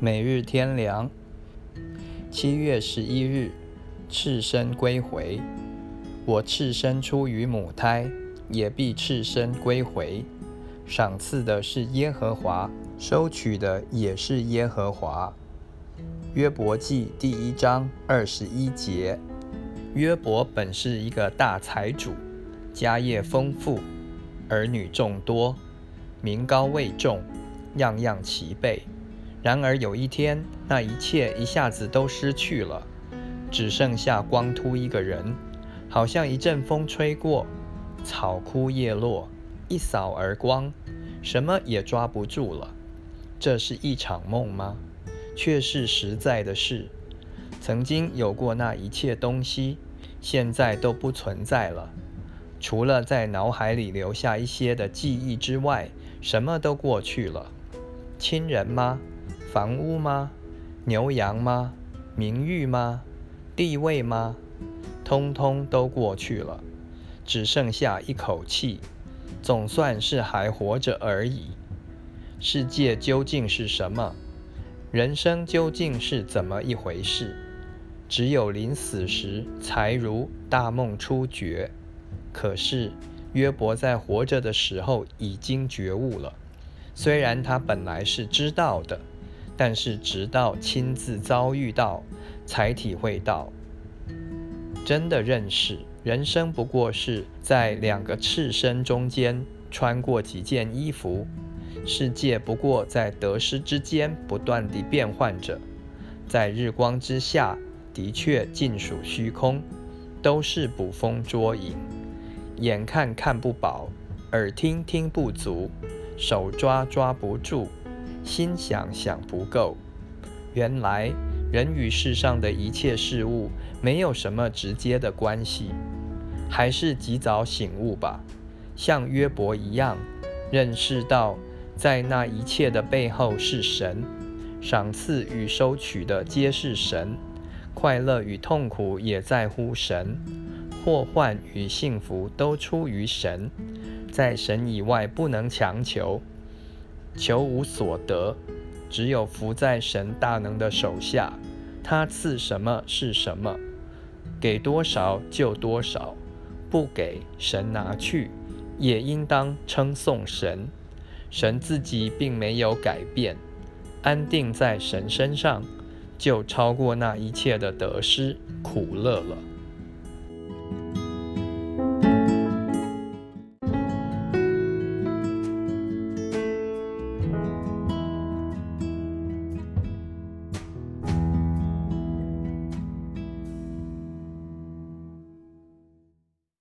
每日天凉，七月十一日，赤身归回。我赤身出于母胎，也必赤身归回。赏赐的是耶和华，收取的也是耶和华。约伯记第一章二十一节。约伯本是一个大财主，家业丰富，儿女众多，名高位重，样样齐备。然而有一天，那一切一下子都失去了，只剩下光秃一个人，好像一阵风吹过，草枯叶落，一扫而光，什么也抓不住了。这是一场梦吗？却是实在的事。曾经有过那一切东西，现在都不存在了，除了在脑海里留下一些的记忆之外，什么都过去了。亲人吗？房屋吗？牛羊吗？名誉吗？地位吗？通通都过去了，只剩下一口气，总算是还活着而已。世界究竟是什么？人生究竟是怎么一回事？只有临死时才如大梦初觉。可是约伯在活着的时候已经觉悟了，虽然他本来是知道的。但是直到亲自遭遇到，才体会到，真的认识人生不过是在两个赤身中间穿过几件衣服，世界不过在得失之间不断地变换着，在日光之下的确尽属虚空，都是捕风捉影，眼看看不饱，耳听听不足，手抓抓不住。心想想不够，原来人与世上的一切事物没有什么直接的关系，还是及早醒悟吧，像约伯一样，认识到在那一切的背后是神，赏赐与收取的皆是神，快乐与痛苦也在乎神，祸患与幸福都出于神，在神以外不能强求。求无所得，只有伏在神大能的手下，他赐什么是什么，给多少就多少，不给神拿去，也应当称颂神。神自己并没有改变，安定在神身上，就超过那一切的得失苦乐了。